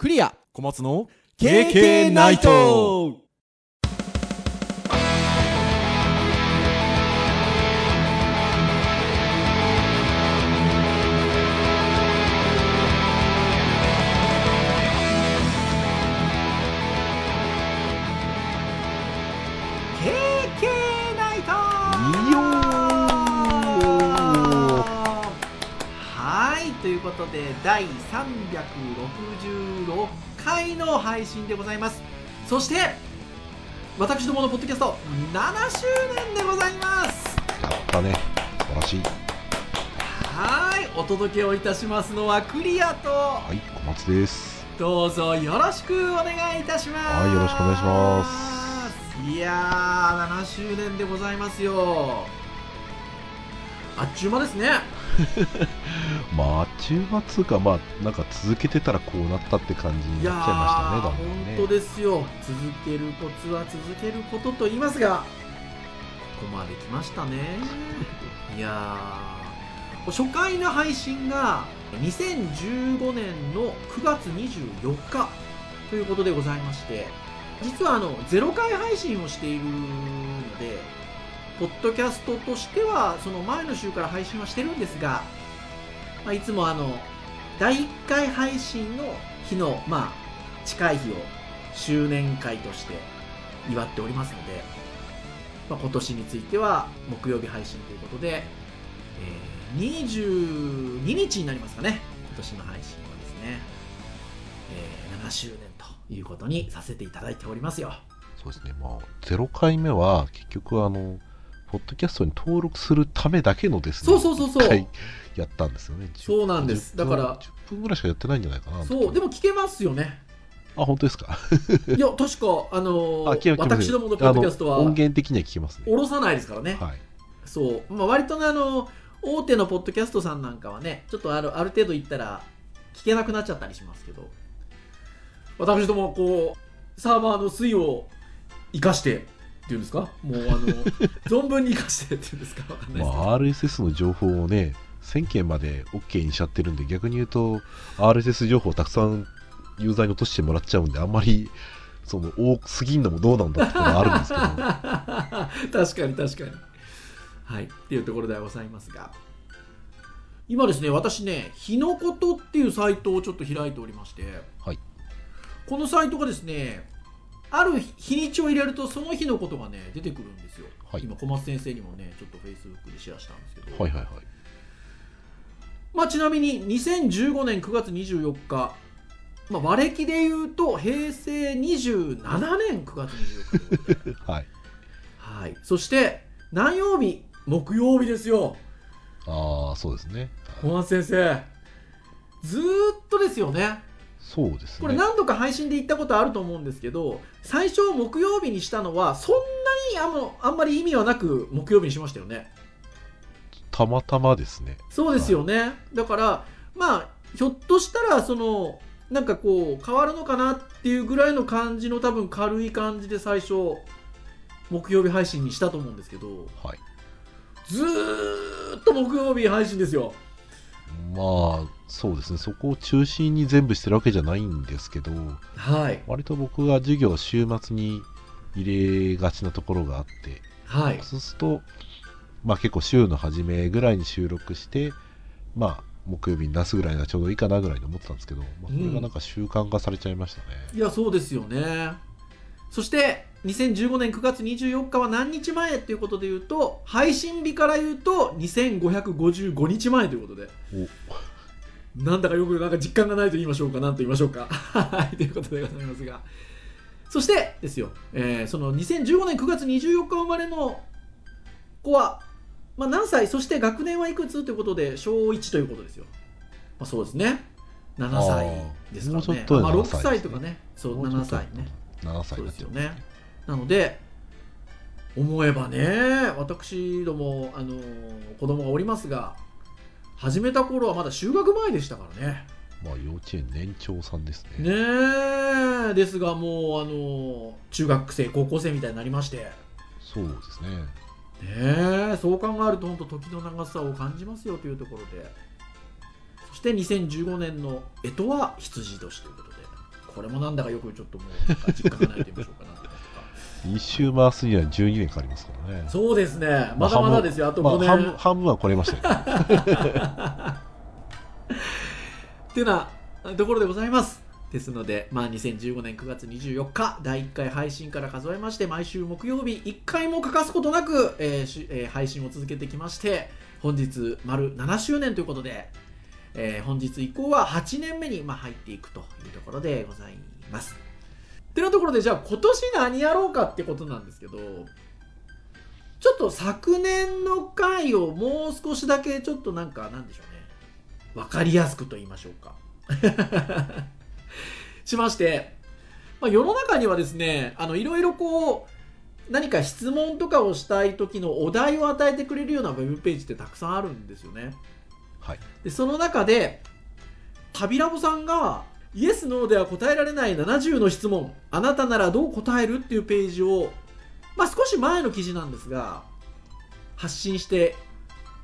クリア。小松の KK ナイトいということで第366回の配信でございます。そして私どものポッドキャスト7周年でございます。やったね。素晴らしい。はい。お届けをいたしますのはクリアとはい。小松です。どうぞよろしくお願いいたします。はい。よろしくお願いします。いやー7周年でございますよ。あっちゅう間ですね まああっちゅう間っつうかまあなんか続けてたらこうなったって感じになっちゃいましたねだね。ー本当ですよ。続けるコツは続けることと言いますがここまで来ましたね。いやー。初回の配信が2015年の9月24日ということでございまして実はあの0回配信をしているのでポッドキャストとしてはその前の週から配信はしてるんですが、まあ、いつもあの第1回配信の日の、まあ、近い日を周年会として祝っておりますので、まあ、今年については木曜日配信ということで、えー22日になりますかね今年の配信はですね、えー7周年ということにさせていただいておりますよ。そうですね。まあ0回目は結局あのポッドキャストに登録するためだけのですねそうそうそうそう。やったんですよね。そうなんです。10分だから10分ぐらいしかやってないんじゃないかな。そうでも聞けますよね。あ本当ですか？いや確かあのー私どものポッドキャストは音源的には聞けますね。下ろさないですからね、はい。そう、まあ、割とねあの大手のポッドキャストさんなんかはねちょっとあるある程度いったら聞けなくなっちゃったりしますけど。私どもこうサーバーの水を生かしてっていうんですか？もうあの存分に生かしてっていうんですか？わかんないですけど、まあ、RSS の情報をね1000件まで OK にしちゃってるんで逆に言うと RSS 情報をたくさんユーザーに落としてもらっちゃうんであんまりその多すぎんのもどうなんだってところはあるんですけど。確かに確かに。はい。っていうところではございますが。今ですね私ねひのことっていうサイトをちょっと開いておりまして、はい。このサイトがですねある日にちを入れるとその日のことがね出てくるんですよ、はい。今小松先生にもねちょっと Facebook でシェアしたんですけど、はいはいはい。まあ、ちなみに2015年9月24日、まあ、和暦で言うと平成27年9月24日 はい。はい、そして何曜日？木曜日ですよ。ああそうですね。小松先生。ずーっとですよねそうですね。これ何度か配信で言ったことあると思うんですけど最初木曜日にしたのはそんなにあのあんまり意味はなく木曜日にしましたよね。たまたまですね。そうですよね、だからまあひょっとしたらそのなんかこう変わるのかなっていうぐらいの感じの多分軽い感じで最初木曜日配信にしたと思うんですけどはい。ずーっと木曜日配信ですよ。まあそうですね。そこを中心に全部してるわけじゃないんですけどはい。割と僕が授業を週末に入れがちなところがあってはい。そうすると、まあ結構週の初めぐらいに収録して、まあ木曜日に出すぐらいがちょうどいいかなぐらいに思ってたんですけど、まあ、それがなんか習慣化されちゃいましたね。いやそうですよね。そして2015年9月24日は何日前っていうことで言うと配信日から言うと2555日前ということでなんだかよくなんか実感がないと言いましょうか。何と言いましょうか。はいということでございますが。そしてですよ、えーその2015年9月24日生まれの子は、まあ、何歳そして学年はいくつということで小1ということですよ、まあ、そうですね。7歳ですからねもうちょっとでまあ、7 6歳歳とかね。そう7もうちょっと歳ね。7歳ですよね。なので思えばね私ども、あのー子供がおりますが始めた頃はまだ就学前でしたからね。まあ幼稚園年長さんですね。ねえ。ですがもうあのー中学生高校生みたいになりまして。ねそうですね。え。そう考えると本当時の長さを感じますよというところで。そして2015年の干支は羊年ということで。これもなんだかよくちょっともう実感がないと言いましょうかな一周回すには12年かかりますからね。そうですね。まだまだですよ。あと5年、まあ半分半分は来れましたけど。っていうなところでございます。ですので、まあ、2015年9月24日第1回配信から数えまして毎週木曜日1回も欠かすことなく、えーしえー配信を続けてきまして本日丸7周年ということで、えー本日以降は8年目に、まあ、入っていくというところでございますってなところでじゃあ今年何やろうかってことなんですけどちょっと昨年の回をもう少しだけちょっとなんかなんでしょうね。分かりやすくと言いましょうか。しまして、まあ、世の中にはですねあのいろいろこう何か質問とかをしたい時のお題を与えてくれるようなウェブページってたくさんあるんですよね。はい。でその中で旅ラボさんがイエス・ノーでは答えられない70の質問。あなたならどう答えるっていうページを、まあ、少し前の記事なんですが発信して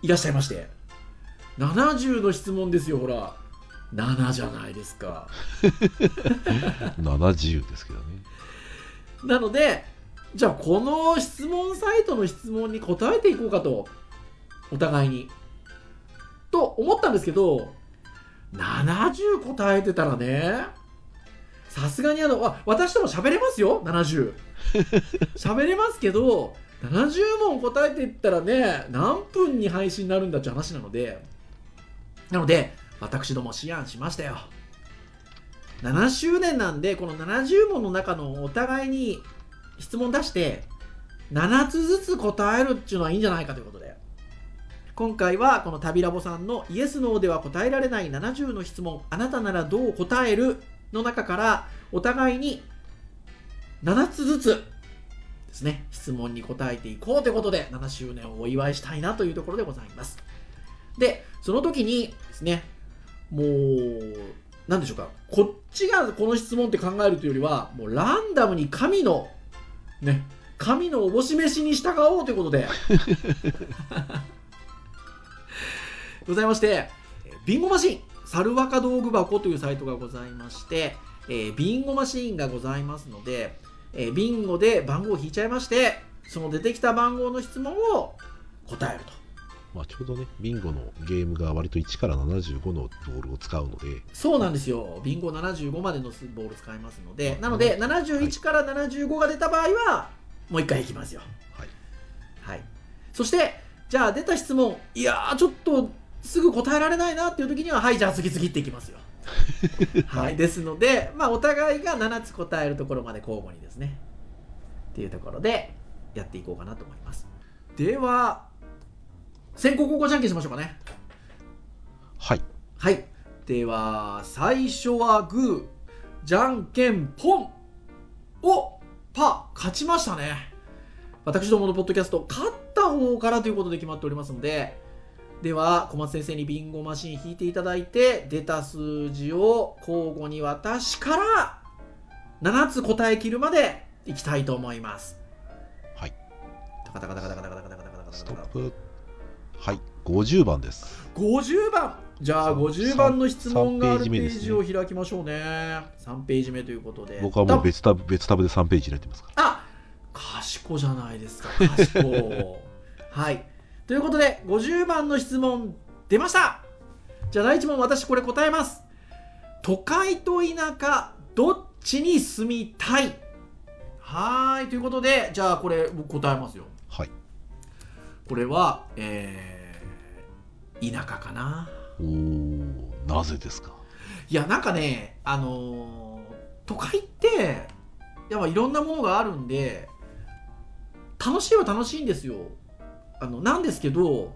いらっしゃいまして。70の質問ですよほら。7じゃないですか。70ですけどね。なのでじゃあこの質問サイトの質問に答えていこうかとお互いに。と思ったんですけど70答えてたらね。さすがにあのあ私とも喋れますよ70 喋れますけど70問答えていったらね何分に配信になるんだって話なので。なので私ども思案しましたよ。7周年なんでこの70問の中のお互いに質問出して7つずつ答えるっていうのはいいんじゃないかということで今回はこの旅ラボさんのイエス・ノーでは答えられない70の質問あなたならどう答えるの中からお互いに7つずつですね質問に答えていこうということで7周年をお祝いしたいなというところでございます。でその時にですねもう何でしょうかこっちがこの質問って考えるというよりはもうランダムに神のね神のおぼし飯に従おうということで。ございましてえービンゴマシンサルワカ道具箱というサイトがございまして、えービンゴマシーンがございますので、えービンゴで番号を引いちゃいましてその出てきた番号の質問を答えるとまあ、ちょうどね、ビンゴのゲームが割と1から75のボールを使うので、そうなんですよ。ビンゴ75までのボール使いますので、なので、71から75が出た場合は、もう一回いきますよ。はい。はい。そして、じゃあ出た質問、いやー、ちょっとすぐ答えられないなっていう時には、はい、じゃあ次々っていきますよ。はい。ですので、まあ、お互いが7つ答えるところまで交互にですね。っていうところで、やっていこうかなと思います。では、先攻後攻じゃんけんしましょうかね。はい。はい。では、最初はグー、じゃんけんポンおパー勝ちましたね。私どものポッドキャスト、勝った方からということで決まっておりますので、では、小松先生にビンゴマシン引いていただいて、出た数字を交互に私から7つ答え切るまでいきたいと思います。はい。タカタカタカタカタカタカタカタカタカタトップ。はい。50番です。50番じゃあそう50番の質問があるページを開きましょうね3ページ目ということで僕はもう別タブ別タブで3ページ入れてますから。あ賢じゃないですか賢 はいということで50番の質問出ました。じゃあ第1問私これ答えます。都会と田舎どっちに住みたい？はーいということでじゃあこれ僕答えますよ。はい。これはえー、田舎かな。おー、なぜですか？いやなんかねあのー都会ってやっぱいろんなものがあるんで楽しいは楽しいんですよあのなんですけど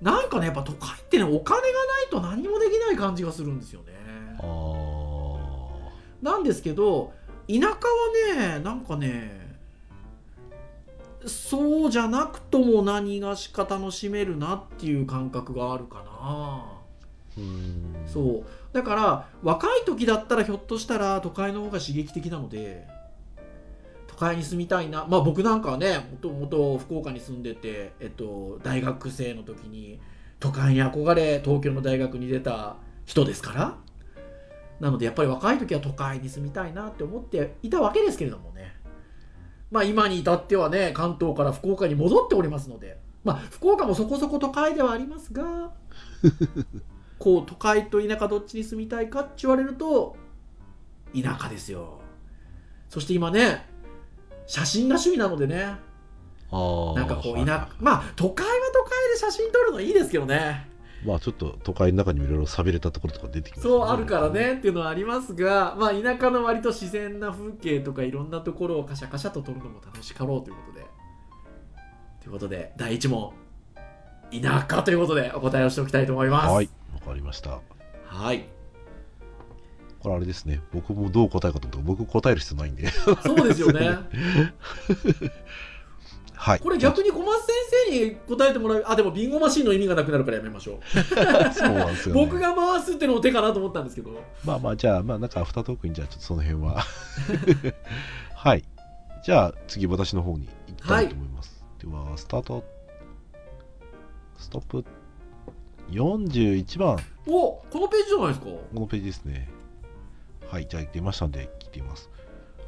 なんかねやっぱ都会ってねお金がないと何もできない感じがするんですよね。なんですけど田舎はねなんかねそうじゃなくとも何がしか楽しめるなっていう感覚があるかなうーん。そうだから若い時だったらひょっとしたら都会の方が刺激的なので都会に住みたいな。まあ僕なんかはねもともと福岡に住んでて、えっと、大学生の時に都会に憧れ東京の大学に出た人ですから。なのでやっぱり若い時は都会に住みたいなって思っていたわけですけれどもね。まあ今に至ってはね関東から福岡に戻っておりますので。まあ福岡もそこそこ都会ではありますが こう都会と田舎どっちに住みたいかって言われると田舎ですよ。そして今ね写真が趣味なのでね。なんかこうはい田舎まあ都会は都会で写真撮るのいいですけどね。まあちょっと都会の中にもいろいろ寂れたところとか出てきますそうあるからねっていうのはありますがまあ田舎の割と自然な風景とかいろんなところをカシャカシャと撮るのも楽しかろうということで。ということで第1問。田舎ということでお答えをしておきたいと思います。はいわかりました。はいこれあれですね。僕もどう答えるかと思うと僕答える必要ないんで。そうですよね。はい。これ逆に小松先生に答えてもらうあでもビンゴマシンの意味がなくなるからやめましょう。そうなんですよ、ね、僕が回すってのも手かなと思ったんですけど。まあまあじゃあまあなんかアフタートークにじゃあちょっとその辺は。はい。じゃあ次私の方に行きたいと思います、ではスタート。ストップ。41番。おこのページじゃないですか。このページですねはいじゃあ出ましたんで聞いてみます。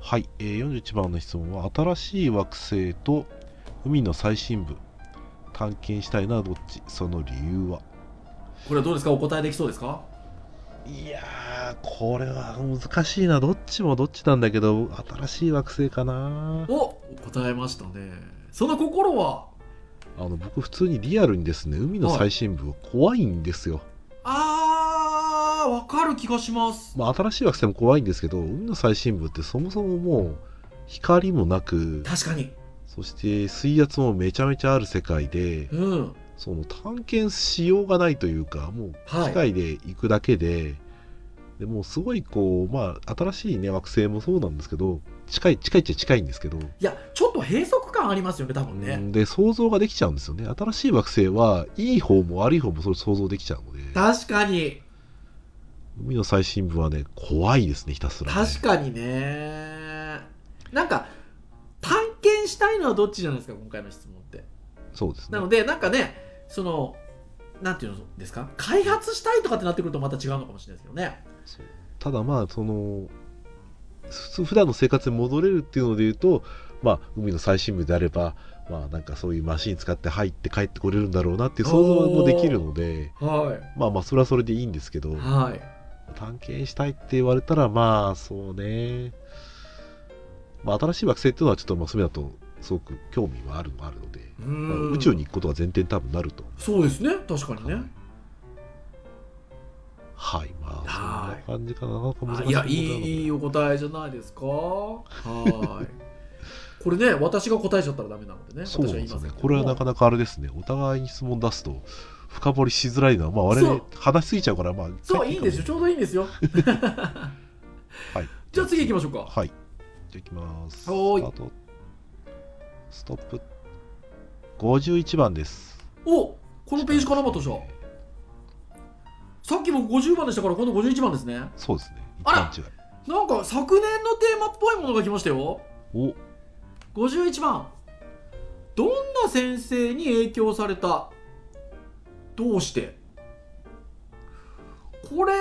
はい、えー、41番の質問は新しい惑星と海の最深部探検したいのはどっち？その理由は？これはどうですか？お答えできそうですか？いやーこれは難しいなどっちもどっちなんだけど新しい惑星かな。お答えましたね。その心は？あの僕普通にリアルにですね海の最深部怖いんですよ、あーわかる気がします。まあ、新しい惑星も怖いんですけど海の最深部ってそもそももう光もなく確かに。そして水圧もめちゃめちゃある世界でうん。その探検しようがないというかもうはい機械で行くだけで,、でもうすごいこうまあ新しいね惑星もそうなんですけど近い近いっちゃ近いんですけど、いやちょっと閉塞感ありますよね多分ね、うんで想像ができちゃうんですよね。新しい惑星はいい方も悪い方もそれ想像できちゃうので。確かに海の最深部はね怖いですねひたすら、ね、確かにね。なんか探検したいのはどっちじゃないですか今回の質問って。そうですね。なのでなんかねそのなんていうのですか？開発したいとかってなってくるとまた違うのかもしれないですけどね。ただまあそのふ普段の生活に戻れるっていうので言うとまあ海の最深部であればまあなんかそういうマシン使って入って帰ってこれるんだろうなっていう想像もできるのではまあまあそれはそれでいいんですけどいはい探検したいって言われたらまあそうね。まあ新しい惑星っていうのはちょっとまあそれだとすごく興味はあるのはあるので、宇宙に行くことが前提に多分なると。そうですね。確かにね、はい。まあはい。そんな感じかな。なんかいやいいいいお答えじゃないですか？はい。これね私が答えちゃったらダメなのでね。そうですよね。これはなかなかあれですね。お互いに質問出すと深掘りしづらいのはまあ我々話しすぎちゃうからまあそういい。んですよ。ちょうどいいんですよ。はい。じゃあ次行きましょうか。はい。じゃあ行きます。はーい。スト。ストップ。51番です。おこのページかなまとしたさっきも50番でしたから今度51番ですね。そうですね。一あら。番違い。なんか昨年のテーマっぽいものが来ましたよ。お。51番。どんな先生に影響されたどうして？これ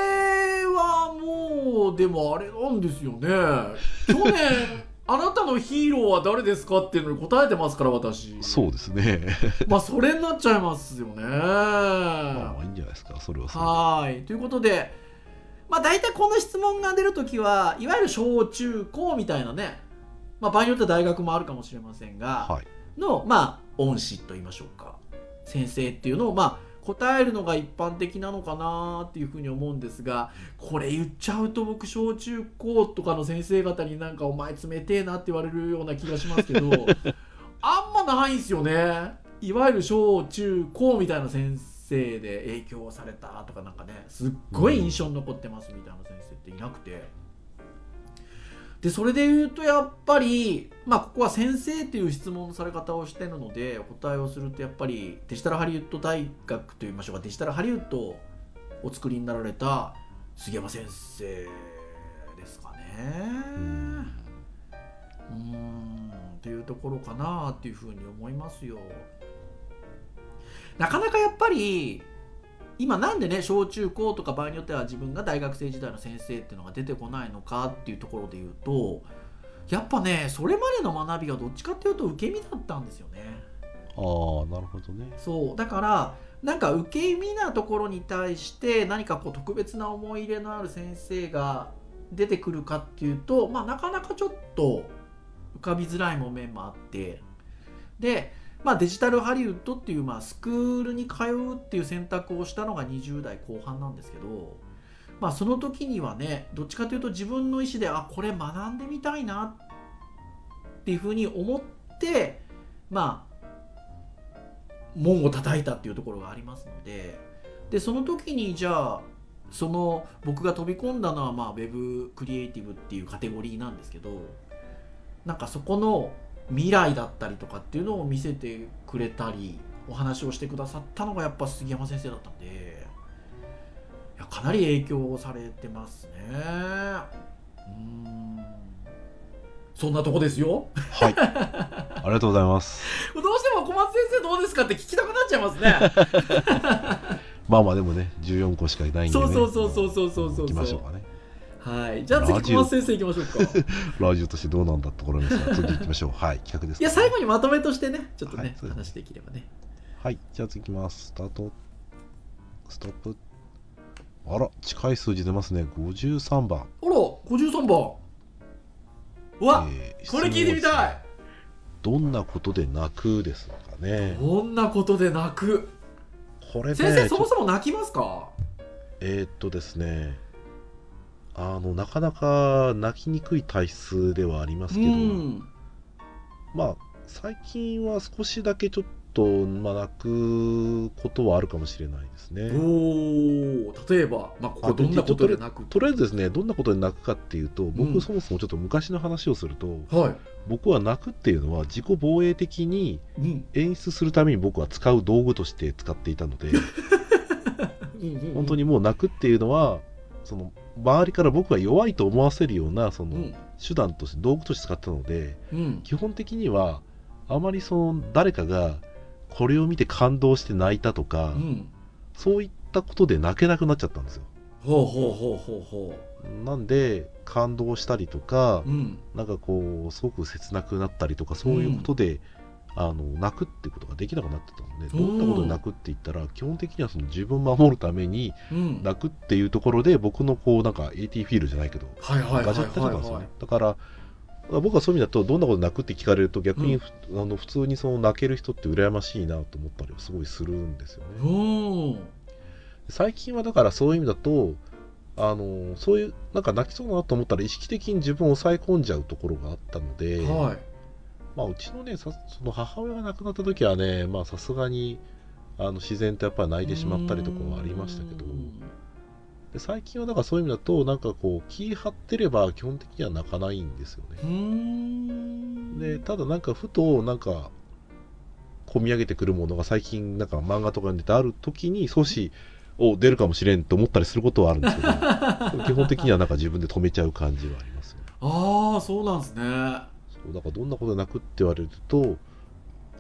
はもうでもあれなんですよね。去年 あなたのヒーローは誰ですかっていうのに答えてますから私。そうですね。まあそれになっちゃいますよね。まあまあいいんじゃないですかそれはそれで。はーい。ということでまあ大体この質問が出るときはいわゆる小中高みたいなね、まあ、場合によっては大学もあるかもしれませんが、はい。のまあ恩師と言いましょうか。先生っていうのをまあ答えるのが一般的なのかなっていうふうに思うんですがこれ言っちゃうと僕小中高とかの先生方になんかお前冷てえなって言われるような気がしますけど あんまないんですよねいわゆる小中高みたいな先生で影響されたとかなんかねすっごい印象に残ってますみたいな先生っていなくて。でそれで言うとやっぱりまあここは先生っていう質問のされ方をしてるのでお答えをするとやっぱりデジタルハリウッド大学といいましょうかデジタルハリウッドをお作りになられた杉山先生ですかね。うんっていうところかなっていうふうに思いますよ。なかなかやっぱり今なんでね小中高とか場合によっては自分が大学生時代の先生っていうのが出てこないのかっていうところで言うとやっぱねそれまでの学びがどっちかっていうと受け身だったんですよね。ああなるほどね。そう。だからなんか受け身なところに対して何かこう特別な思い入れのある先生が出てくるかっていうと、まあ、なかなかちょっと浮かびづらい面もあって。で、まあ、デジタルハリウッドっていう、まあ、スクールに通うっていう選択をしたのが20代後半なんですけど、まあ、その時にはねどっちかというと自分の意思であこれ学んでみたいなっていうふうに思ってまあ門を叩いたっていうところがありますのででその時にじゃあその僕が飛び込んだのはまあウェブクリエイティブっていうカテゴリーなんですけどなんかそこの未来だったりとかっていうのを見せてくれたりお話をしてくださったのがやっぱ杉山先生だったんでいやかなり影響されてますね。うん。そんなとこですよ。はい。ありがとうございます。どうしても小松先生どうですかって聞きたくなっちゃいますね。まあまあでもね14個しかいないんで、ね、そうそうそうそうそうそうそう。行きましょうかねはい。じゃあ次小松先生行きましょうか。ラジオ。としてどうなんだってところですが次行きましょう。はい企画です、いや最後にまとめとしてねちょっとね、はい話できればね。はいじゃあ次行きます。スタート。ストップ。あら近い数字出ますね。53番。あら53番。うわ、えーこれ聞いてみたい。どんなことで泣くですかね。こんなことで泣く。これね先生そもそも泣きますか？えーっとですねあのなかなか泣きにくい体質ではありますけど、うん。まあ最近は少しだけちょっと、まあ、泣くことはあるかもしれないですね。おお例えば、まあ、ここどんなことで泣く？とりあえずですねどんなことで泣くかっていうと僕、うん。そもそもちょっと昔の話をするとは僕は泣くっていうのは自己防衛的に演出するために僕は使う道具として使っていたので本当ににもう泣くっていうのはその周りから僕が弱いと思わせるようなそのうん。手段として道具として使ったのでうん。基本的にはあまりその誰かがこれを見て感動して泣いたとか、うん。そういったことで泣けなくなっちゃったんですよ。ほうほうほうほうほなんで感動したりとかううん。なんかこうすごく切なくなったりとかそういうことで、あの泣くってことができなくなってたのでどんなことで泣くって言ったら基本的にはその自分を守るためにうん。泣くっていうところで僕のこうなんか AT フィールじゃないけどガジェットなんですよはいね。だから僕はそういう意味だとどんなことで泣くって聞かれると逆にふ、あの普通にその泣ける人って羨ましいなと思ったりはすごいするんですよね。うん最近はだからそういう意味だとあのそういうなんか泣きそうだなと思ったら意識的に自分を抑え込んじゃうところがあったので、はいまあ、うちのねさその母親が亡くなった時はねまあさすがにあの自然とやっぱり泣いてしまったりとかもありましたけど。うん。で最近はだからそういう意味だとなんかこう気張ってれば基本的には泣かないんですよね。でただなんかふとなんか込み上げてくるものが最近なんか漫画とかに出てある時に少しお出るかもしれんと思ったりすることはあるんですけど 基本的にはなんか自分で止めちゃう感じはありますよ。ねああそうなんですねだからどんなことで泣くって言われると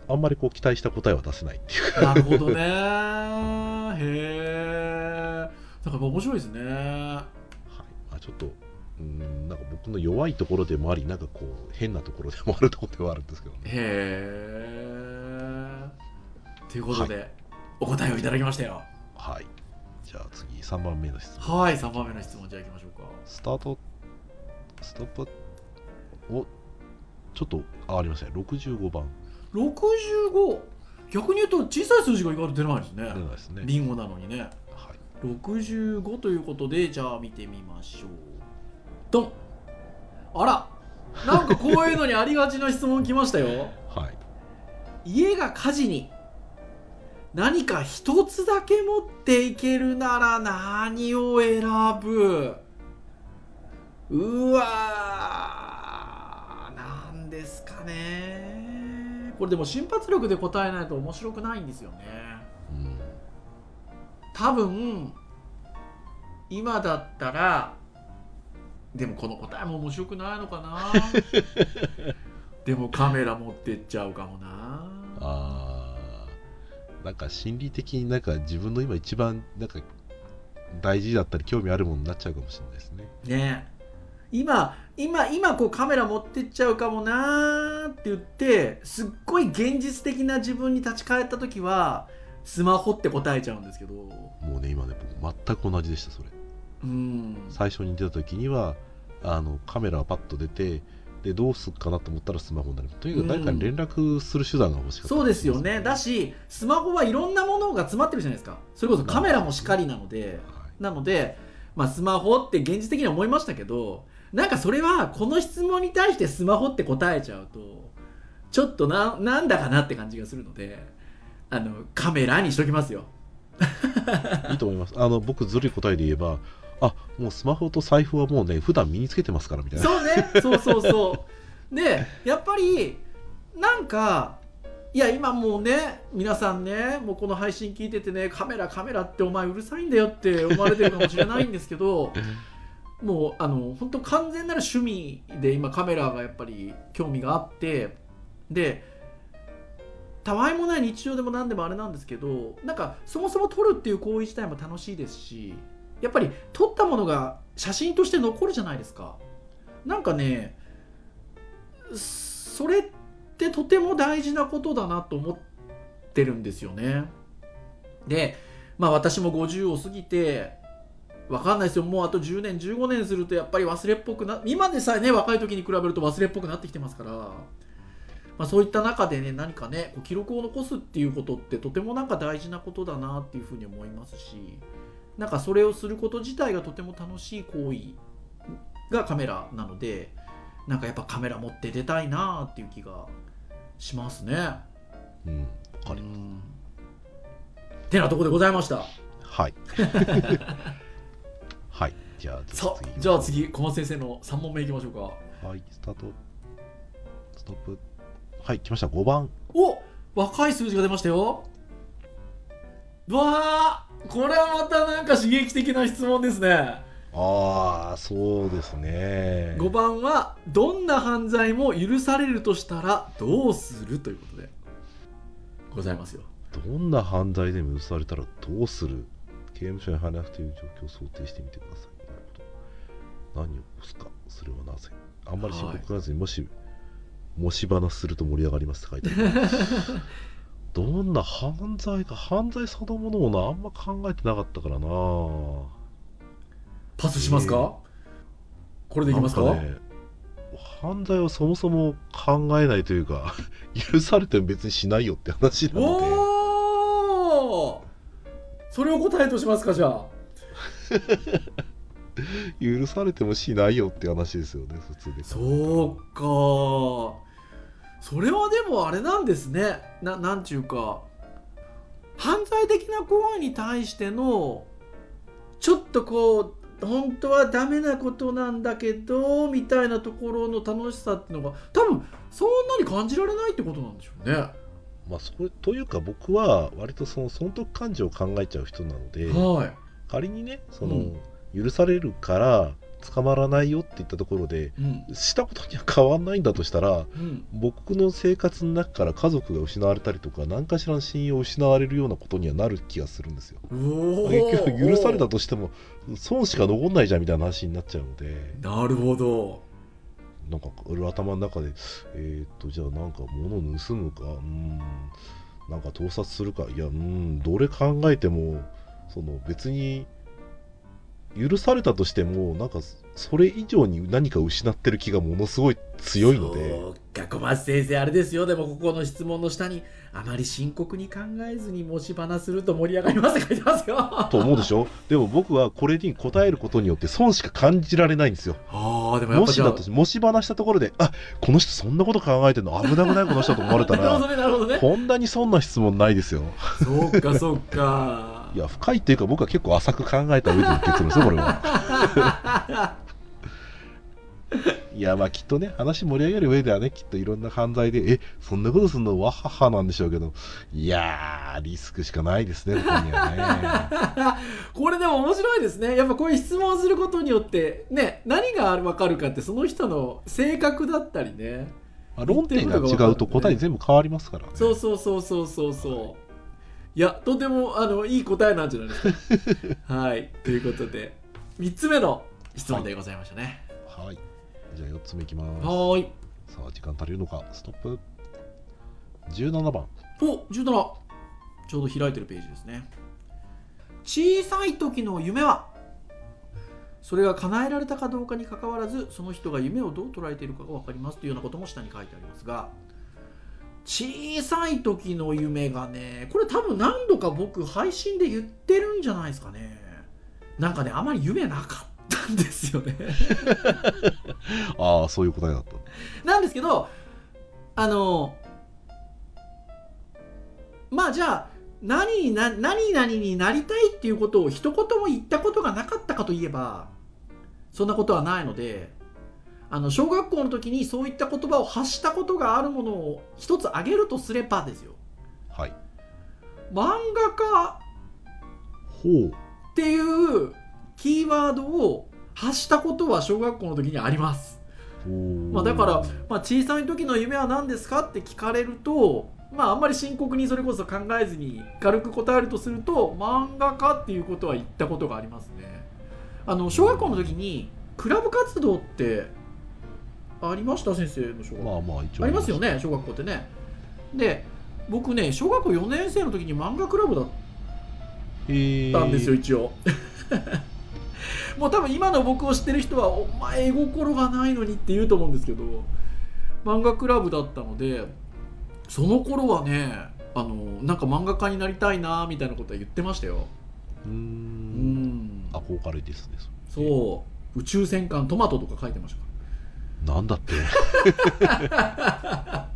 あんまりこう期待した答えは出せないっていう。なるほどね。へえ。だから面白いですね。はい。まあ、ちょっとうんなんか僕の弱いところでもありなんかこう変なところでもあるところではあるんですけどね。へえ。ということで、お答えをいただきましたよ。はい。じゃあ次3番目の質問。はい3番目の質問じゃあいきましょうか。スタートストップおちょっと上がりましたね。65番。65逆に言うと小さい数字が意外と出ないですね。出ないですね。リンゴなのにね。はい。65ということでじゃあ見てみましょう。ドン。あら。なんかこういうのにありがちな質問来ましたよ。はい。家が火事に。何か一つだけ持っていけるなら何を選ぶ？うわですかね。これでも瞬発力で答えないと面白くないんですよね。うん。多分今だったらでもこの答えも面白くないのかな。でもカメラ持ってっちゃうかもな。あなんか心理的になんか自分の今一番なんか大事だったり興味あるものになっちゃうかもしれないですね。ね今今今こうカメラ持ってっちゃうかもなーって言ってすっごい現実的な自分に立ち返った時はスマホって答えちゃうんですけど。もうね今ね僕全く同じでしたそれ。うん。最初に出た時にはあのカメラがパッと出てでどうすっかなと思ったらスマホになる。とにかく誰かに連絡する手段が欲しかった、そうですよね。だしスマホはいろんなものが詰まってるじゃないですか。それこそカメラもしかりなので。はい。なので、まあ、スマホって現実的には思いましたけどなんかそれはこの質問に対してスマホって答えちゃうとちょっとななんだかなって感じがするのであのカメラにしときますよ。いいと思います。あの僕ずるい答えで言えばあもうスマホと財布はもうね普段身につけてますからみたいな。そうね。そうそうそう。でやっぱりなんかいや今もうね皆さんねもうこの配信聞いててねカメラカメラってお前うるさいんだよって思われてるかもしれないんですけど もうあの本当完全なる趣味で今カメラがやっぱり興味があってでたわいもない日常でも何でもあれなんですけどなんかそもそも撮るっていう行為自体も楽しいですしやっぱり撮ったものが写真として残るじゃないですか。なんかねそれってとても大事なことだなと思ってるんですよね。でまあ私も50を過ぎてわかんないですよ。もうあと10年15年するとやっぱり忘れっぽくな今でさえね若い時に比べると忘れっぽくなってきてますから、まあ、そういった中でね何かねこう記録を残すっていうことってとてもなんか大事なことだなっていうふうに思いますしなんかそれをすること自体がとても楽しい行為がカメラなのでなんかやっぱカメラ持って出たいなっていう気がしますね。うんわかりうん。てなとこでございました。はい はいじゃあさじゃあ次小松先生の3問目いきましょうか。はいスタートストップはい来ました5番お若い数字が出ましたよ。うわあこれはまたなんか刺激的な質問ですね。ああそうですね5番はどんな犯罪も許されるとしたらどうするということでございますよ。どんな犯罪でも許されたらどうする刑務所に入らなくていい状況を想定してみてください。なるほど何を起こすか。それはなぜあんまり深刻なずに、もしもし話すると盛り上がりますって書いてあるど。んな犯罪か犯罪そのものをなあんま考えてなかったからな。パスしますか、これでいきますか？ね。犯罪をそもそも考えないというか 許されても別にしないよって話なので。おおそれを答えとしますかじゃあ。許されてもしないよって話ですよね普通で。そうか。それはでもあれなんですね。ななんちゅうか。犯罪的な行為に対してのちょっとこう本当はダメなことなんだけどみたいなところの楽しさっていうのが多分そんなに感じられないってことなんでしょうね。まあ、それというか僕は割とその損得感情を考えちゃう人なのではい。仮にねその、許されるから捕まらないよって言ったところでうん。したことには変わんないんだとしたらうん、僕の生活の中から家族が失われたりとか何かしらの信用を失われるようなことにはなる気がするんですよ。お結局許されたととしても損しか残んないじゃんみたいな話になっちゃうので。なるほどなんか俺頭の中でえー、っとじゃあなんか物を盗むかうーんなんか盗撮するか。いやうーんどれ考えてもその別に許されたとしてもなんかそれ以上に何か失ってる気がものすごい強いので。そうか小松先生あれですよ。でもここの質問の下にあまり深刻に考えずに持ち花すると盛り上がりますって書いてますよ。と思うでしょ？でも僕はこれに答えることによって損しか感じられないんですよ。ああでももしだともし話したところであこの人そんなこと考えてんの？危なくない？この人と思われた なるほらどねなるほどね。こんなに損な質問ないですよ。そうかそうか。いや深いっていうか僕は結構浅く考えた上での結論ですよこれは いやまあきっとね話盛り上げる上ではねきっといろんな犯罪でえそんなことすんの？わははなんでしょうけど。いやーリスクしかないですねここにはね。これでも面白いですね。やっぱこういう質問をすることによってね何が分かるかってその人の性格だったりね。まあ論点が違うと答え全部変わりますからね。そうそうそうそうそうそい。やとてもあのいい答えなんじゃないですか。はい。ということで3つ目の質問でございましたね。はいじゃあ4つ目いきます。はーい。さあ時間足りるのか？ストップ。17番。お17ちょうど開いてるページですね。小さい時の夢は？それが叶えられたかどうかにかかわらずその人が夢をどう捉えているかが分かります。というようなことも下に書いてありますが。小さい時の夢がねこれ多分何度か僕配信で言ってるんじゃないですかね。なんかねあまり夢なかったんですよね。ああそういう答えだった。なんですけどあのまあじゃあ何にな何々になりたいっていうことを一言も言ったことがなかったかといえばそんなことはないのであの小学校の時にそういった言葉を発したことがあるものを一つ挙げるとすればですよ。はい。漫画家ほう。っていうキーワードを発したことは小学校の時にあります。まあ、だから、まあ、小さい時の夢は何ですかって聞かれると、まあ、あんまり深刻にそれこそ考えずに軽く答えるとすると漫画家っていうことは言ったことがありますね。あの小学校の時にクラブ活動ってありました？先生の小学校、まあまあ一応。ありますよね小学校ってね。で僕ね小学校4年生の時に漫画クラブだったんですよ、一応もう多分今の僕を知ってる人は「お前絵心がないのに」って言うと思うんですけど漫画クラブだったのでその頃はねあのなんか漫画家になりたいなみたいなことは言ってましたよ。うん。ん。憧れですねそう。宇宙戦艦トマトとか書いてましたかなんだって。ら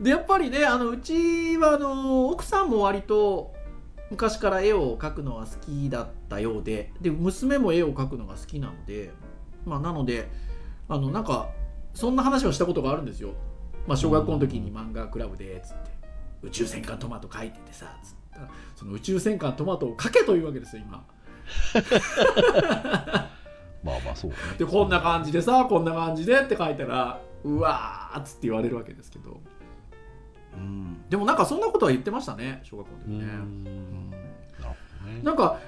でやっぱりねあのうちはあの奥さんも割と昔から絵を描くのは好きだったようでで娘も絵を描くのが好きなのでまあなのであのなんかそんな話をしたことがあるんですよ、まあ、小学校の時に漫画クラブでつって宇宙戦艦トマト描いててさつったらその宇宙戦艦トマトを描けというわけですよ今。まあまあそうね。でこんな感じでさこんな感じでって書いたらうわーっつって言われるわけですけどうん。でもなんかそんなことは言ってましたね小学校の時ね。うーん。うん。なんか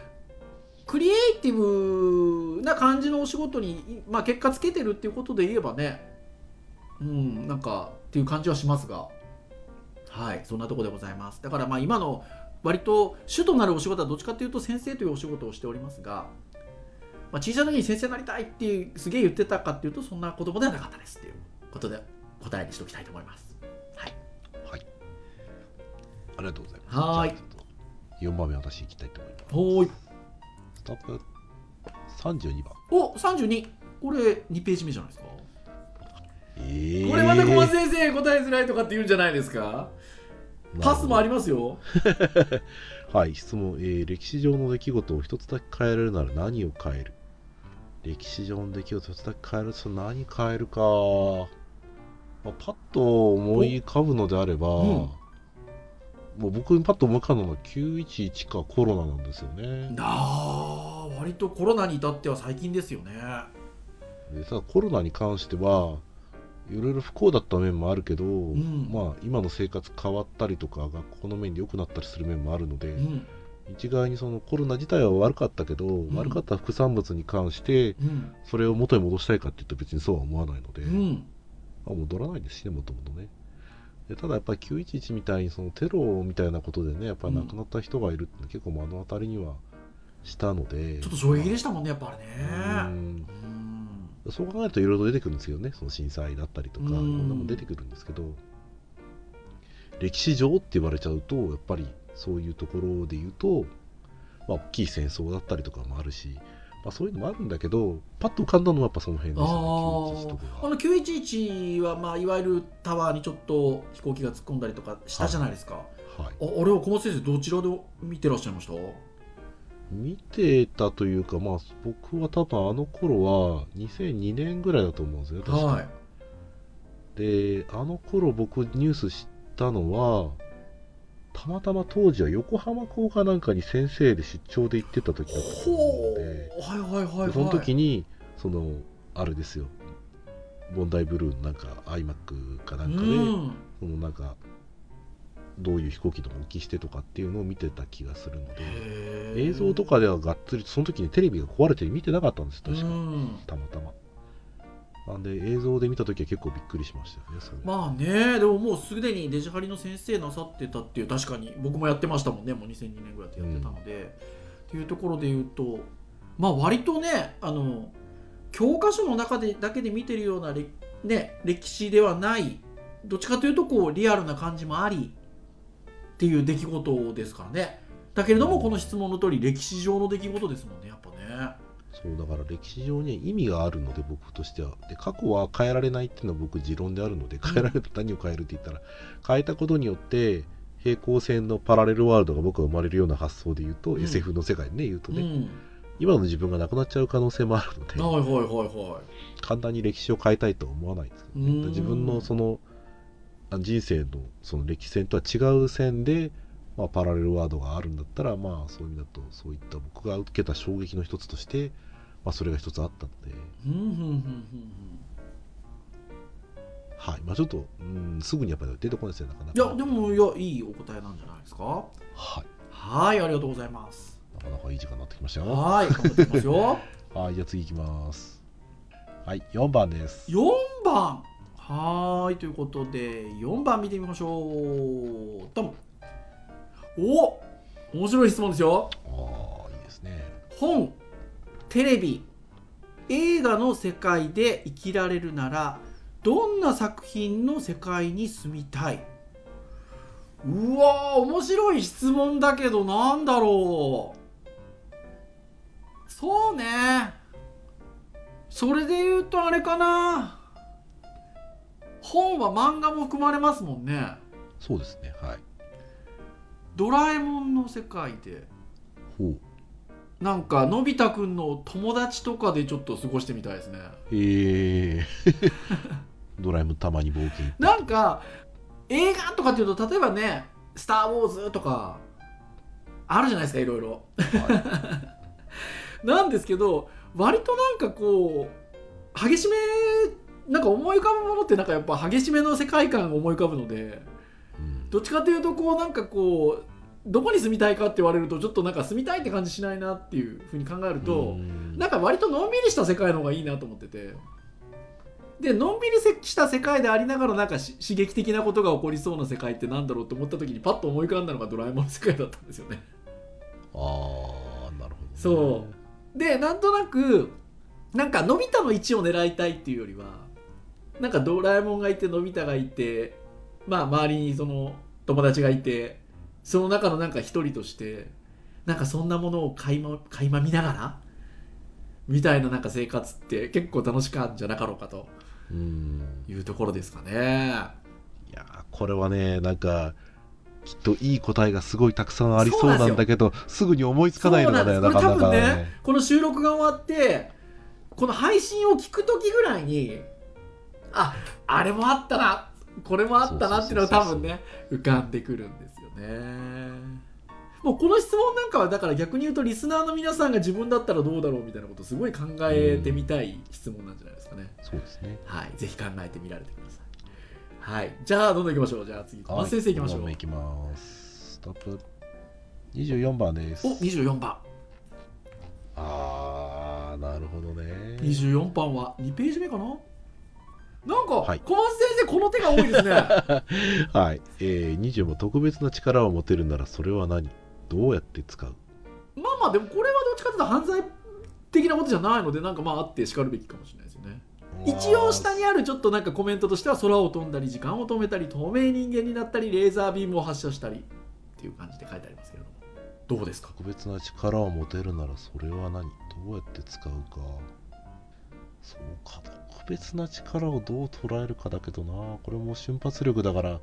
クリエイティブな感じのお仕事に、まあ、結果つけてるっていうことで言えばねうんなんかっていう感じはしますが。はいそんなところでございます。だからまあ今の割と主となるお仕事はどっちかっていうと先生というお仕事をしておりますが、まあ、小さい時に先生になりたいっていうすげえ言ってたかっていうとそんな子供ではなかったですっていうことで答えにしておきたいと思いますりがとうございます。はーい。じゃあちょっと4番目私行きたいと思います。ほーい。スト。ップ32番。お32これ2ページ目じゃないですか。えー。これまた小松先生答えづらいとかって言うんじゃないですか。パスもありますよ。はい、質問、えー歴史上の出来事を一つだけ変えられるなら何を変える？歴史上の出来事を一つだけ変えると何変えるか、まあ、パッと思い浮かぶのであれば、うんもう僕にパッと思い浮かぶのは911かコロナなんですよね。あー割とコロナに至っては最近ですよね。でただコロナに関してはいろいろ不幸だった面もあるけど、ん。まあ今の生活変わったりとか学校の面で良くなったりする面もあるので、うん。一概にそのコロナ自体は悪かったけど、ん。悪かった副産物に関してうん。それを元に戻したいかって言うと別にそうは思わないので、うん。まあ戻らないですしねもともとねでただやっぱり911みたいにそのテロみたいなことでねやっぱり亡くなった人がいるって結構目の当たりにはしたので。ちょっと衝撃でしたもんねやっぱあれね。うん。うん。そう考えるといろいろ出てくるんですけどねその震災だったりとかいうん。ろんなもの出てくるんですけど。歴史上って言われちゃうとやっぱりそういうところで言うと、まあ、大きい戦争だったりとかもあるし、まあ、そういうのもあるんだけどパッと浮かんだのはやっぱその辺ですね。911とかーあの911は、まあ、いわゆるタワーにちょっと飛行機が突っ込んだりとかしたじゃないですか、はい。ああれは小松先生どちらで見てらっしゃいました？見てたというか、まあ、僕は多分あの頃は2002年ぐらいだと思うんですよ確か、はい。であの頃僕ニュース知ったのはたまたま当時は横浜校かなんかに先生で出張で行ってた時だったと思うのではいはいはいはい。でその時にそのあれですよ。ボンダイブルーのなんか iMac かなんかで、うん。そのなんかどういう飛行機の大きしてとかっていうのを見てた気がするので映像とかではがっつりその時にテレビが壊れて見てなかったんです確か。うん。たまたまなんで映像で見た時は結構びっくりしましたよねまあねでももうすでにデジハリの先生なさってたっていう確かに僕もやってましたもんねもう2002年ぐらいやってたので、っていうところで言うとまあ割とねあの教科書の中でだけで見てるようなれ、ね、歴史ではないどっちかというとこうリアルな感じもありっていう出来事ですからね。だけれどもこの質問の通り歴史上の出来事ですもんねやっぱそうだから歴史上に意味があるので僕としては。で過去は変えられないっていうのは僕持論であるので変えられた何を変えるって言ったら変えたことによって平行線のパラレルワールドが僕は生まれるような発想で言うと、うん。SF の世界でね言うとね、うん。今の自分がなくなっちゃう可能性もあるので、はいはいはいは簡単に歴史を変えたいとは思わないんです。けど、ねうん、自分のそのあ人生のその歴史線とは違う線で、まあ、パラレルワードがあるんだったらまあそういう意味だとそういった僕が受けた衝撃の一つとして、まあ、それが一つあったので、うんうんうんうんはい。まあ、ちょっとうんすぐにやっぱり出てこないですねなかなうんいかやでもいやいいお答えなんじゃないですか？はい。はいありがとうございます。なかなかいい時間になってきましたよ。はい頑張っていきますよ。はいじゃあ次いきます。はい4番です。4番。はーいということで4番見てみましょう。どうもお面白い質問ですよ。ああいいですね。本テレビ映画の世界で生きられるならどんな作品の世界に住みたい？うわー面白い質問だけどなんだろう。そうね。それで言うとあれかな。本は漫画も含まれますもんね。そうですねはいドラえもんの世界でほう。なんかのび太くんの友達とかでちょっと過ごしてみたいですね。え。ー、ドラえもんたまに冒険なんか映画とかっていうと例えばね「スター・ウォーズ」とかあるじゃないですかいろいろ。は なんですけど割となんかこう激しめなんか思い浮かぶものってなんかやっぱ激しめの世界観が思い浮かぶのでいうん。どっちかというとこうなんかこうどこに住みたいかって言われるとちょっとなんか住みたいって感じしないなっていうふうに考えると、うん。なんか割とのんびりした世界の方がいいなと思ってて。でのんびりした世界でありながらなんかし刺激的なことが起こりそうな世界ってなんだろうと思った時にパッと思い浮かんだのがドラえもんの世界だったんですよね。ああなるほど、ね、そう。でなんとなくなんかのび太の位置を狙いたいっていうよりはなんかドラえもんがいてのび太がいてまあ周りにその友達がいてその中のなんか一人としてなんかそんなものを垣間垣間見ながらみたいななんか生活って結構楽しかったんじゃなかろうかとうん。いうところですかね。いやーこれはねなんかきっといい答えがすごいたくさんありそうなんだけどすぐに思いつかないのがねなかなかね。ねこの収録が終わってこの配信を聞く時ぐらいにああれもあったなこれもあったなっていうのが多分ね浮かんでくるんですよね。もうこの質問なんかはだから逆に言うとリスナーの皆さんが自分だったらどうだろうみたいなことをすごい考えてみたい質問なんじゃないですかね、そうですね。はい。ぜひ考えてみられてください。はい。じゃあどんどん行きましょう。じゃあ次小松先生行きましょう、はい、きます。ストップ。24番です。お24番。あーなるほどね。24番は2ページ目かな？なんか、はい。小松先生この手が多いですね。はい、えー、20も特別な力を持てるならそれは何？どうやって使う？まあまあでもこれはどっちかというと犯罪的なことじゃないのでなんかまああってしかるべきかもしれないですよね。一応下にあるちょっとなんかコメントとしては空を飛んだり時間を止めたり透明人間になったりレーザービームを発射したりっていう感じで書いてありますけれども。どうですか特別な力を持てるならそれは何？どうやって使うかそうか特別な力をどう捉えるかだけどな。これも瞬発力だから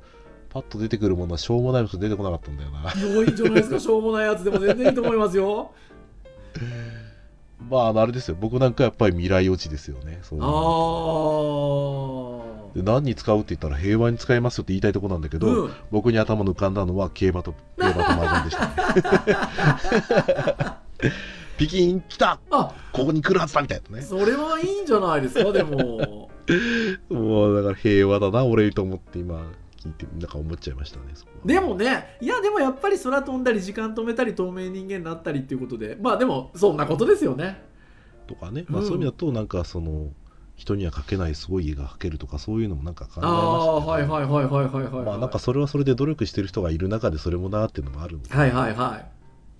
パッと出てくるものはしょうもないのしか出てこなかったんだよな。良いんじゃないですかしょうもないやつでも全然いいと思いますよ。まああれですよ。僕なんかやっぱり未来予知ですよねそうああで何に使うって言ったら平和に使えますよって言いたいところなんだけど、うん。僕に頭に浮かんだのは競馬と競馬と麻雀でしたね ピキン来た。あ。ここに来るはずだみたいなね。それはいいんじゃないですかでも。もうだから平和だな俺と思って今聞聞いてなんか思っちゃいましたねでもねいやでもやっぱり空飛んだり時間止めたり透明人間になったりっていうことでまあでもそんなことですよね。とかね、まあ、うんそういう意味だとなんかその人には描けないすごい絵が描けるとかそういうのもなんか考えましたけど。はいはいはいはいはいはいまあなんかそれはそれで努力してる人がいる中でそれもなっていうのもあるんで、はいはいは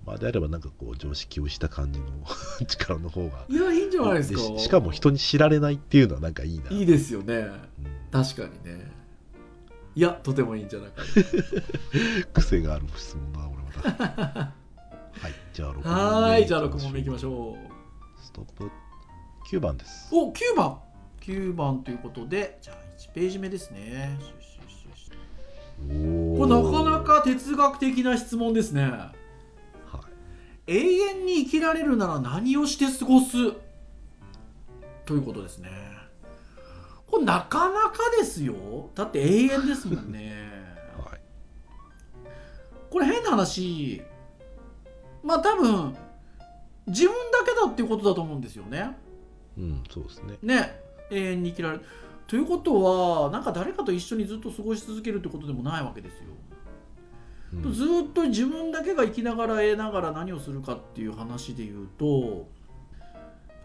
まあ、であればなんかこう常識をした感じの 力の方が。いいやいいんじゃないですか？ししかも人に知られないっていうのはなんかいいな、いいですよね。うん。確かにね。いやとてもいいんじゃないか 癖がある質問だ俺また はいじゃあ6問目いじゃあ6問目いきましょう。ストップ。9番です。お9番。9番ということでじゃあ1ページ目ですね。これなかなか哲学的な質問ですね。はい永遠に生きられるなら何をして過ごす？ということですね。これなかなかですよ。だって永遠ですもんね。はい。これ変な話。まあ多分自分だけだっていうことだと思うんですよね。うんそうですね。ね。永遠に生きられる。ということはなんか誰かと一緒にずっと過ごし続けるってことでもないわけですようん。ずーっと自分だけが生きながら得ながら何をするかっていう話で言うと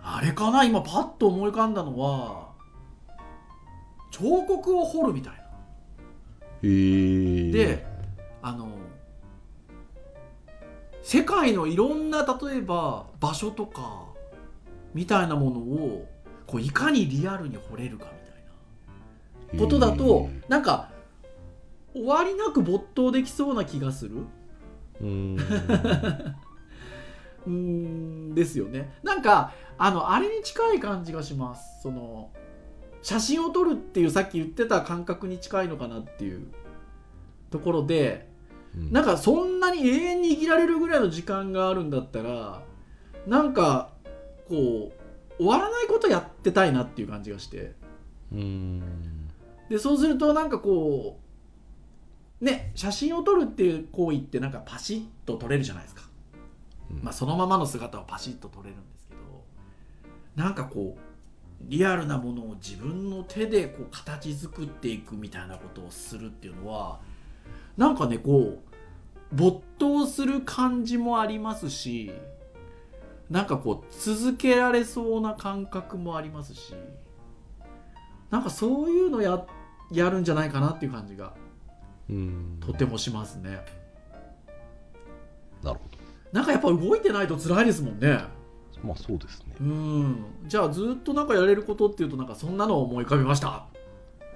あれかな今パッと思い浮かんだのは彫刻を彫るみたいな。であの世界のいろんな例えば場所とかみたいなものをこういかにリアルに彫れるかみたいなことだとなんか終わりなく没頭できそうな気がする。うーん。うーんですよね。なんかあのあれに近い感じがします。その写真を撮るっていうさっき言ってた感覚に近いのかなっていうところでうん。なんかそんなに永遠に生きられるぐらいの時間があるんだったらなんかこう終わらないことやってたいなっていう感じがして。うーん。でそうするとなんかこうね写真を撮るっていう行為ってなんかパシッと撮れるじゃないですか。うん。まあ、そのままの姿をパシッと撮れるんですけどなんかこうリアルなものを自分の手でこう形作っていくみたいなことをするっていうのはなんかねこう没頭する感じもありますしなんかこう続けられそうな感覚もありますしなんかそういうのややるんじゃないかなっていう感じがとてもしますね。なるほなんかやっぱ動いてないと辛いですもんね。どまあそうですね。うん。じゃあずっとなんかやれることっていうとなんかそんなのを思い浮かびました？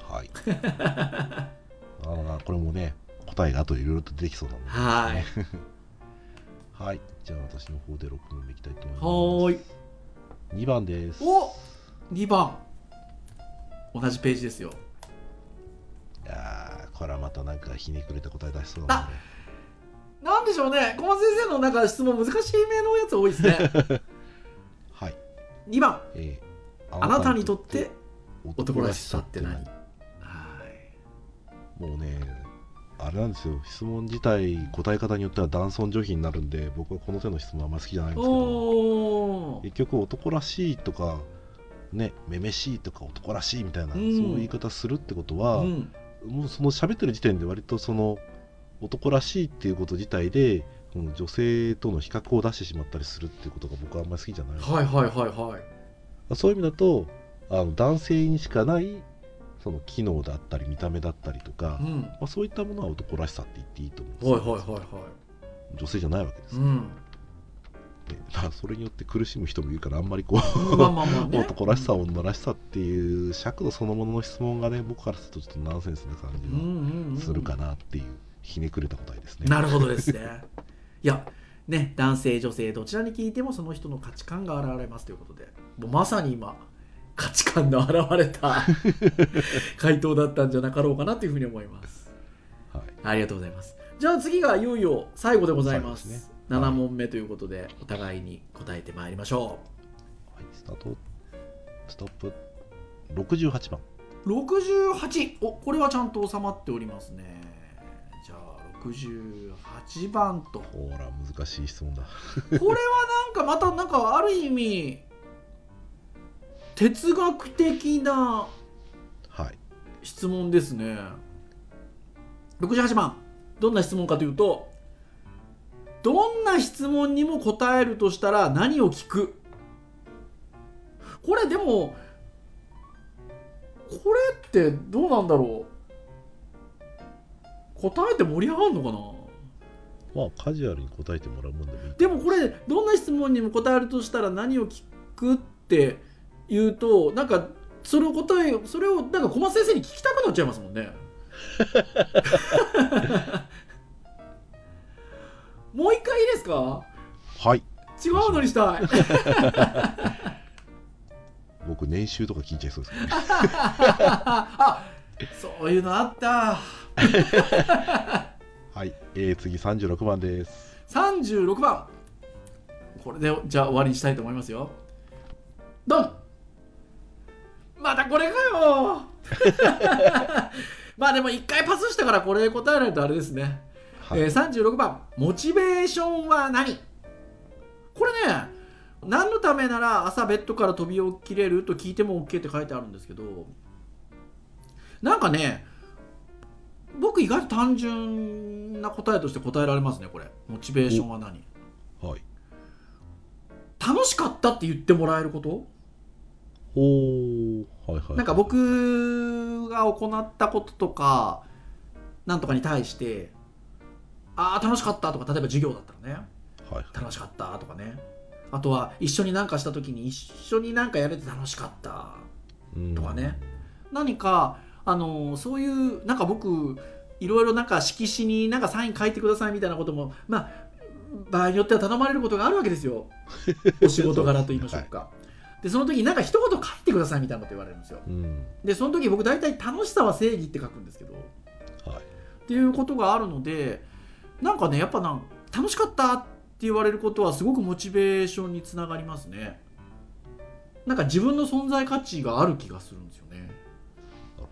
はい。あのこれもね答えがあといろいろと出てきそうなのではい。はい。じゃあ私の方で6問目いきたいとは思います。2番です。お2番。同じページですよ。いやーこれはまたなんかひねくれた答え出しそうだね。なんでしょうね。小松先生のなんか質問難しいめのやつ多いですね。はい、2番。えーあなたにとって男らしさって何？何はい。もうねあれなんですよ。質問自体答え方によっては男尊女卑になるんで僕はこの手の質問あんまり好きじゃないんですけど。結局男らしいとかねめめしいとか男らしいみたいな、うん。そういう言い方するってことは、うんもうその喋ってる時点で割とその男らしいっていうこと自体でこの女性との比較を出してしまったりするっていうことが僕はあんまり好きじゃない、はいはいはいはいそういう意味だとあの男性にしかないその機能だったり見た目だったりとか、まうん。あ、そういったものは男らしさって言っていいと思うんですよはいはいはいはい。女性じゃないわけです、ねうんだからそれによって苦しむ人もいるからあんまりこうまあまあまあね男らしさ女らしさっていう尺度そのものの質問がね僕からするとちょっとナンセンスな感じがするかなっていうひねくれた答えですね。なるほどですね。いや、ね、男性、女性、どちらに聞いてもその人の価値観が現れますということで、もうまさに今、価値観の現れた 回答だったんじゃなかろうかなというふうに思います。はい、ありがとうございます。じゃあ次がいよいよ最後でございます。すね7問目ということで、お互いに答えてまいりましょはい、スタートストップ68番う。68! お、これはちゃんと収まっておりますね。じゃあ、68番と。ほら難しい質問だ。これはなんかまたなんかある意味哲学的なはい。質問ですね68番どんな質問かというとどんな質問にも答えるとしたら何を聞く？これでもこれってどうなんだろう？答えて盛り上がるのかな？まあカジュアルに答えてもらうもんでもいいでもこれどんな質問にも答えるとしたら何を聞くって言うとなんかそれを答えそれをなんか小松先生に聞きたくなっちゃいますもんね もう一回いいですか？はい。違うのにしたい。僕年収とか聞いちゃいそうです。ね あそういうのあった。はい、えー、次36番です。36番これでじゃあ終わりにしたいと思いますよ。ドン。またこれかよ。まあでも一回パスしたからこれ答えないとあれですね、はい、えー36番。モチベーションは何？これね何のためなら朝ベッドから飛び起きれると聞いても OK って書いてあるんですけどなんかね僕意外と単純な答えとして答えられますねこれ。モチベーションは何？はい。楽しかったって言ってもらえること？おーはいはい。なんか僕が行ったこととかなんとかに対してああ楽しかったとか例えば授業だったらね。はい楽しかったとかね。あとは一緒に何かした時に一緒に何かやれて楽しかったうんとかね。何かあのそういうなんか僕いろいろなんか色紙になんかサイン書いてくださいみたいなこともまあ場合によっては頼まれることがあるわけですよ。お仕事柄と言いましょうか。でその時になんか一言書いてくださいみたいなこと言われるんですよ。うん。でその時僕大体楽しさは正義って書くんですけど。はい。っていうことがあるのでなんかねやっぱなん楽しかったって言われることはすごくモチベーションにつながりますね。なんか自分の存在価値がある気がするんですよね。なるほど。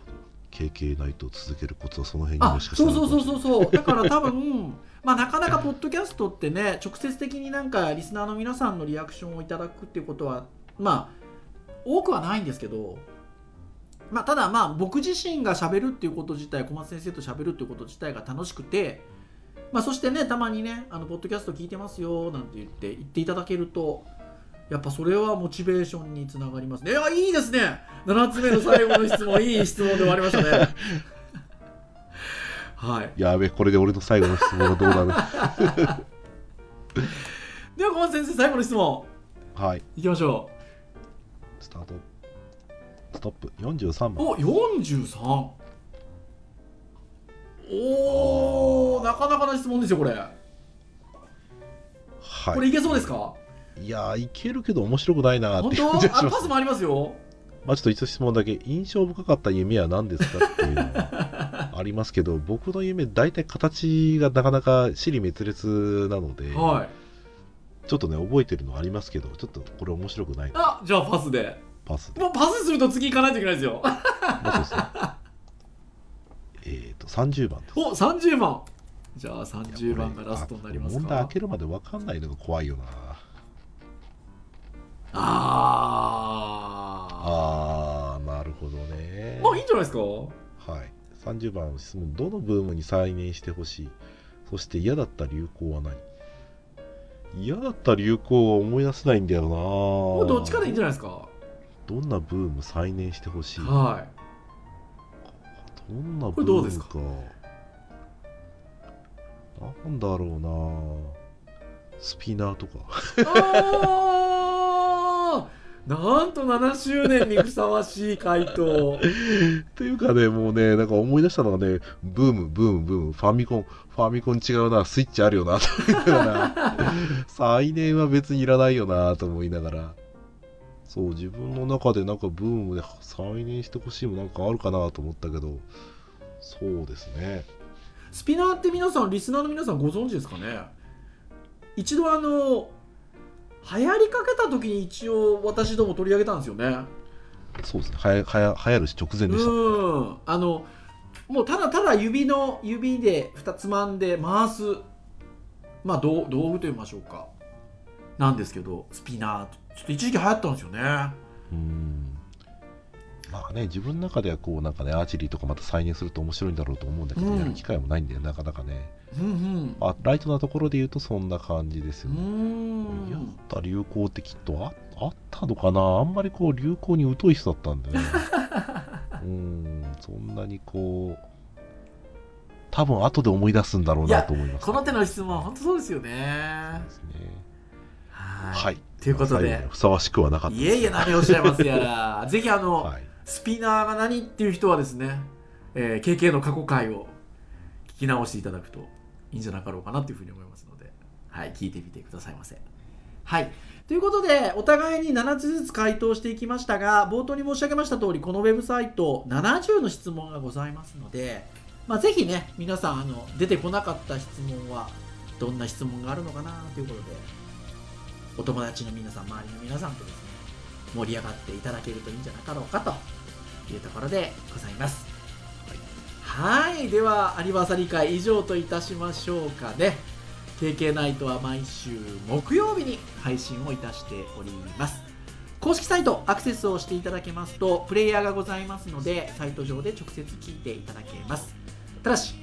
KK ナイトを続けるコツはその辺にあもしかしたらそうそうそうそうそう。だから多分まあなかなかポッドキャストってね直接的になんかリスナーの皆さんのリアクションをいただくっていうことはまあ多くはないんですけどまあただまあ僕自身がしゃべるっていうこと自体小松先生としゃべるっていうこと自体が楽しくてまあそしてねたまにねあのポッドキャスト聞いてますよなんて言って言っていただけるとやっぱそれはモチベーションにつながります。ねいやいいですね！7つ目の最後の質問いい質問で終わりましたね。はい。やべこれで俺の最後の質問がどうなる では小松先生最後の質問。はい。いきましょスタート。ストップ。43う番。お43おおなかなかな質問ですよこれ、はい。これいけそうですか？いやーいけるけど面白くないなーっ本て感じがします。当あパスもありますよ。まあちょっと一質問だけ印象深かった夢は何ですかっていうのは ありますけど僕の夢大体形がなかなか尻滅裂なので、はい。ちょっとね覚えてるのありますけどちょっとこれ面白くないな。あじゃあパスで。パスで。もうパスすると次行かないといけないですよ。まあそうですね。えっと30番お30番じゃあ30番がラストになりますか。問題開けるまで分かんないのが怖いよな。ああーなるほどね。ーまあいいんじゃないですか？はい。30番の質問どのブームに再燃してほしい？そして嫌だった流行は何？嫌だった流行は思い出せないんだよな。もうどっちかでいいんじゃないですか？どんなブーム再燃してほしい？はいどんなブこれどうですか？なんだろうな。スピナーとか。なんと7周年にふさわしい回答。っていうかねもうねなんか思い出したのがねブームブームブーム。ファミコンファミコン違うな。スイッチあるよな。と思いながら。再燃は別にいらないよな。と思いながらそう自分の中でなんかブームで再燃してほしいもなんかあるかなと思ったけどそうですね。スピナーって皆さんリスナーの皆さんご存知ですかね？一度あの流行りかけた時に一応私ども取り上げたんですよね。そうですね。はやはや流行るし直前でした、うん。あのもうただただ指の指で2つまんで回す。まあ道道具と言いましょうか。なんですけどスピナーちょっと一時期流行ったんですよね。うん。まあね、自分の中ではこうなんかね、アーチェリーとかまた再現すると面白いんだろうと思うんだけど、うん。やる機会もないんだよ、なかなかね。うんうん。あライトなところで言うとそんな感じですうよね。ん。やった流行ってきっとああったのかな？あんまりこう流行に疎い人だったんでね。うん、そんなにこう、多分後で思い出すんだろうなと思います、この手の質問は本当そうですよね。ですね。ははい。ということでにふさわしくはなかったいえいえ何をおっしゃいますやら ぜひあの、はい。スピナーが何っていう人はですね、えー KK の過去回を聞き直していただくといいんじゃなかろうかなというふうに思いますので、はい、聞いてみてくださいませ。はい。ということで、お互いに7つずつ回答していきましたが、冒頭に申し上げました通り、このウェブサイト、70の質問がございますので、まあ、ぜひね、皆さんあの、出てこなかった質問は、どんな質問があるのかなということで、お友達の皆さん、周りの皆さんとですね、盛り上がっていただけるといいんじゃなかろうかというところでございます。はい、ではアニバーサリー会以上といたしましょうかね。KK ナイトは毎週木曜日に配信をいたしております。公式サイトアクセスをしていただけますとプレイヤーがございますのでサイト上で直接聞いていただけますただし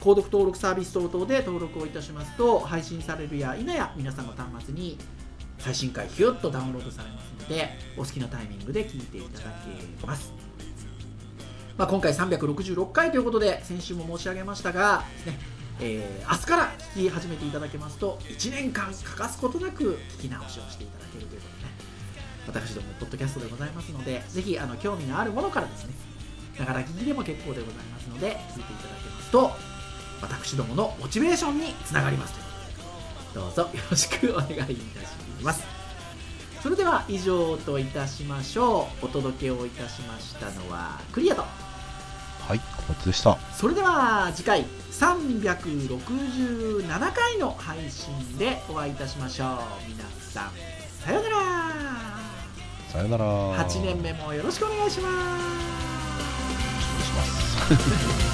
購読登録サービス等々で登録をいたしますと配信されるや否や皆さんの端末に最新回ヒュッとダウンロードされますのでお好きなタイミングで聞いていただけます、まあ、今回366回ということで先週も申し上げましたが、ねえー明日から聞き始めていただけますと1年間欠かすことなく聞き直しをしていただけるということでね。私どもポッドキャストでございますのでぜひあの興味のあるものからですねながら聞きでも結構でございますので聞いていただけますと私どものモチベーションにつながります。どうぞよろしくお願いいたします。それでは以上といたしましょう。お届けをいたしましたのはクリアと。はい、小松でした。それでは次回367回の配信でお会いいたしましょう。皆さんさようなら。さよなら。8年目もよろしくお願いします。お願いします。